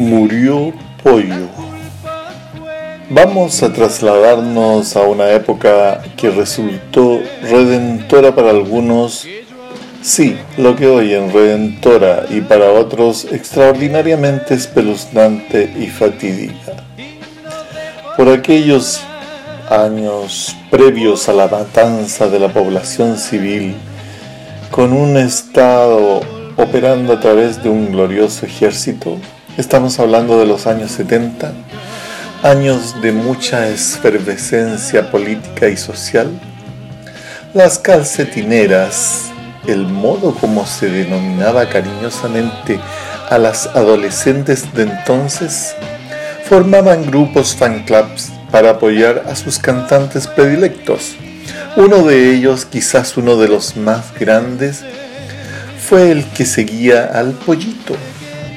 Murió Pollo. Vamos a trasladarnos a una época que resultó redentora para algunos, sí, lo que oyen, redentora, y para otros extraordinariamente espeluznante y fatídica. Por aquellos años previos a la matanza de la población civil, con un Estado operando a través de un glorioso ejército, estamos hablando de los años 70, años de mucha efervescencia política y social, las calcetineras, el modo como se denominaba cariñosamente a las adolescentes de entonces, formaban grupos fan clubs para apoyar a sus cantantes predilectos. Uno de ellos, quizás uno de los más grandes, fue el que seguía al pollito,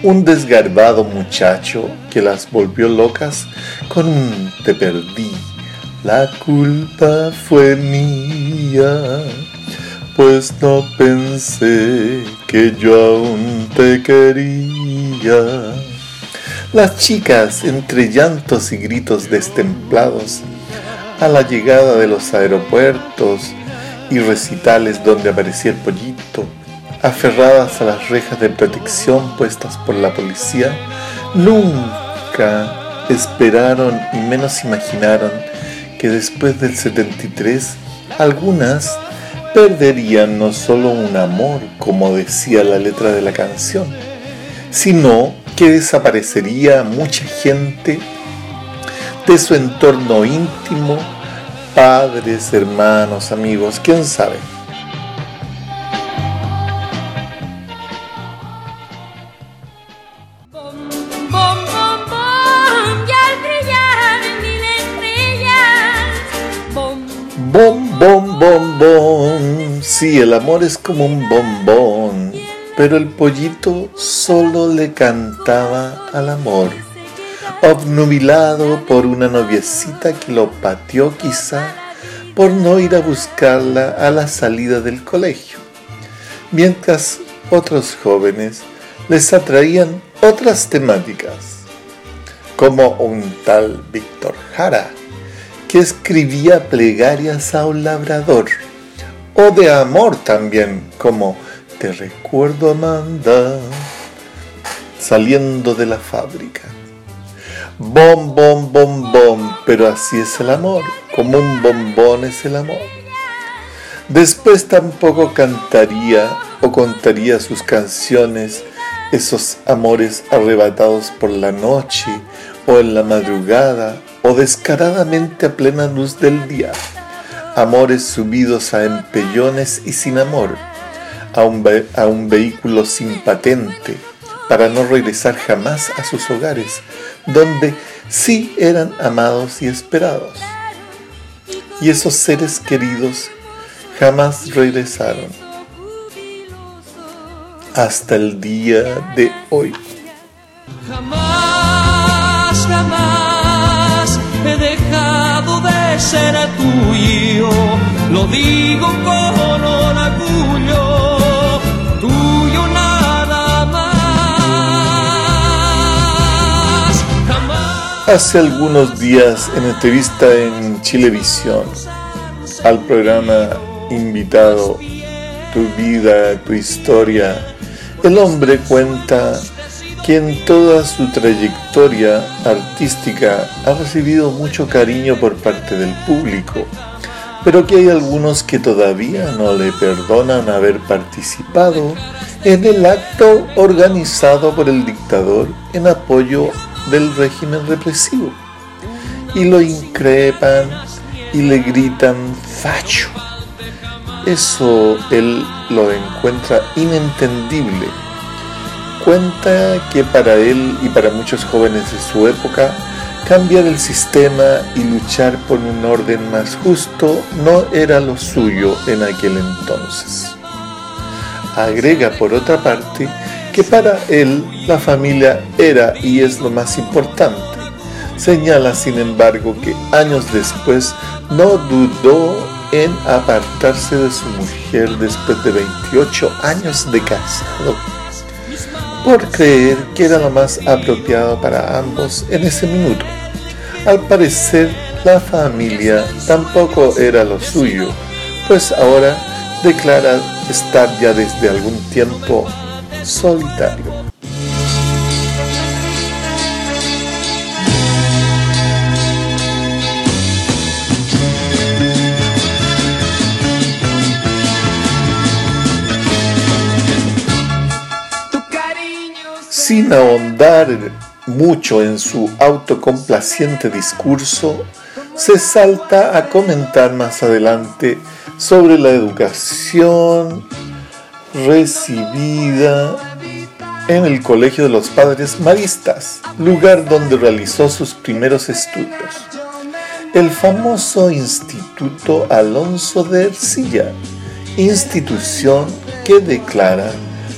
un desgarbado muchacho que las volvió locas con un te perdí. La culpa fue mía, pues no pensé que yo aún te quería. Las chicas, entre llantos y gritos destemplados, a la llegada de los aeropuertos y recitales donde aparecía el pollito, aferradas a las rejas de protección puestas por la policía, nunca esperaron y menos imaginaron que después del 73 algunas perderían no solo un amor, como decía la letra de la canción, sino que desaparecería mucha gente de su entorno íntimo, padres, hermanos, amigos, quién sabe. Sí, el amor es como un bombón, pero el pollito solo le cantaba al amor, obnubilado por una noviecita que lo pateó quizá por no ir a buscarla a la salida del colegio, mientras otros jóvenes les atraían otras temáticas, como un tal Víctor Jara, que escribía plegarias a un labrador, o de amor también, como Te recuerdo Amanda, saliendo de la fábrica. Bom, bom, bom, bom, pero así es el amor, como un bombón es el amor. Después tampoco cantaría o contaría sus canciones, esos amores arrebatados por la noche o en la madrugada o descaradamente a plena luz del día, amores subidos a empellones y sin amor, a un, a un vehículo sin patente, para no regresar jamás a sus hogares, donde sí eran amados y esperados. Y esos seres queridos jamás regresaron hasta el día de hoy. Jamás, jamás de ser tuyo, lo digo con orgullo, tuyo nada más. Jamás. Hace algunos días en entrevista en Chilevisión al programa invitado Tu vida, tu historia, el hombre cuenta que en toda su trayectoria artística ha recibido mucho cariño por parte del público, pero que hay algunos que todavía no le perdonan haber participado en el acto organizado por el dictador en apoyo del régimen represivo y lo increpan y le gritan facho. Eso él lo encuentra inentendible. Cuenta que para él y para muchos jóvenes de su época, cambiar el sistema y luchar por un orden más justo no era lo suyo en aquel entonces. Agrega por otra parte que para él la familia era y es lo más importante. Señala sin embargo que años después no dudó en apartarse de su mujer después de 28 años de casado. Por creer que era lo más apropiado para ambos en ese minuto. Al parecer, la familia tampoco era lo suyo, pues ahora declara estar ya desde algún tiempo solitario. Sin ahondar mucho en su autocomplaciente discurso, se salta a comentar más adelante sobre la educación recibida en el Colegio de los Padres Maristas, lugar donde realizó sus primeros estudios. El famoso Instituto Alonso de Ercilla, institución que declara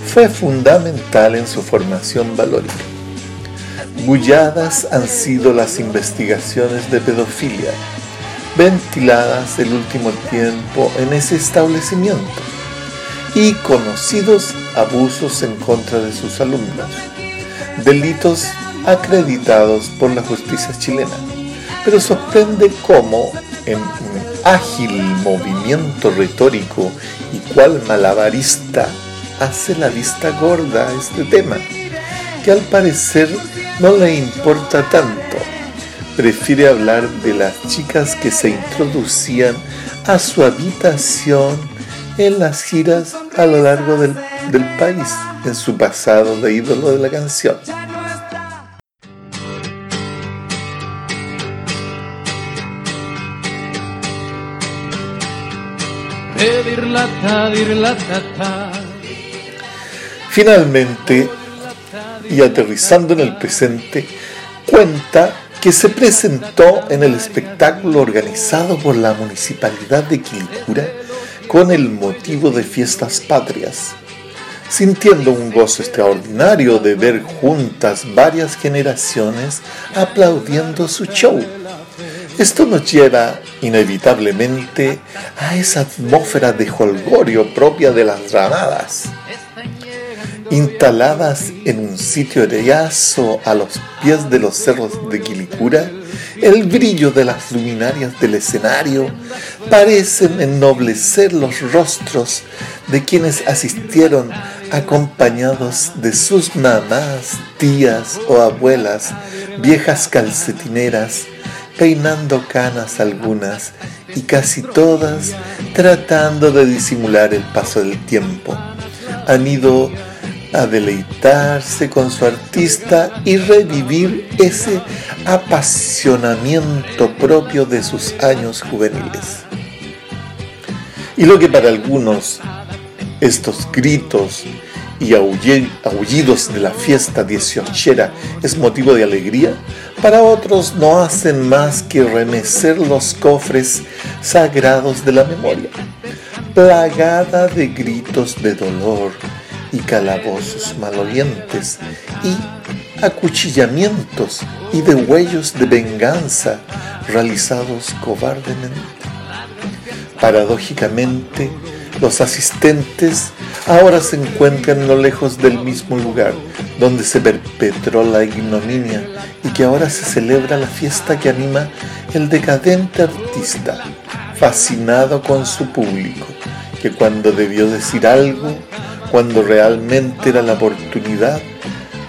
fue fundamental en su formación valórica. Bulladas han sido las investigaciones de pedofilia, ventiladas el último tiempo en ese establecimiento, y conocidos abusos en contra de sus alumnos, delitos acreditados por la justicia chilena. Pero sorprende cómo, en un ágil movimiento retórico y cual malabarista hace la vista gorda a este tema, que al parecer no le importa tanto. Prefiere hablar de las chicas que se introducían a su habitación en las giras a lo largo del, del país, en su pasado de ídolo de la canción. Finalmente, y aterrizando en el presente, cuenta que se presentó en el espectáculo organizado por la Municipalidad de Quilicura con el motivo de fiestas patrias, sintiendo un gozo extraordinario de ver juntas varias generaciones aplaudiendo su show. Esto nos lleva inevitablemente a esa atmósfera de holgorio propia de las granadas instaladas en un sitio heredazo a los pies de los cerros de Quilicura, el brillo de las luminarias del escenario parecen ennoblecer los rostros de quienes asistieron acompañados de sus mamás, tías o abuelas, viejas calcetineras, peinando canas algunas y casi todas tratando de disimular el paso del tiempo. Han ido a deleitarse con su artista y revivir ese apasionamiento propio de sus años juveniles. Y lo que para algunos estos gritos y aullidos de la fiesta dieciochera es motivo de alegría, para otros no hacen más que remecer los cofres sagrados de la memoria, plagada de gritos de dolor, y calabozos malolientes y acuchillamientos y de huellos de venganza realizados cobardemente. Paradójicamente, los asistentes ahora se encuentran no lejos del mismo lugar donde se perpetró la ignominia y que ahora se celebra la fiesta que anima el decadente artista, fascinado con su público, que cuando debió decir algo, cuando realmente era la oportunidad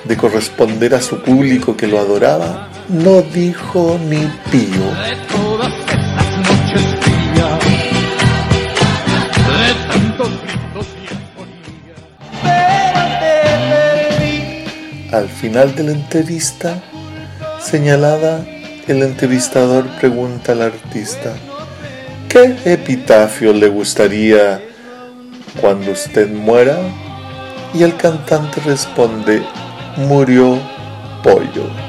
de corresponder a su público que lo adoraba, no dijo ni pío. Al final de la entrevista, señalada, el entrevistador pregunta al artista, ¿qué epitafio le gustaría cuando usted muera? Y el cantante responde, murió pollo.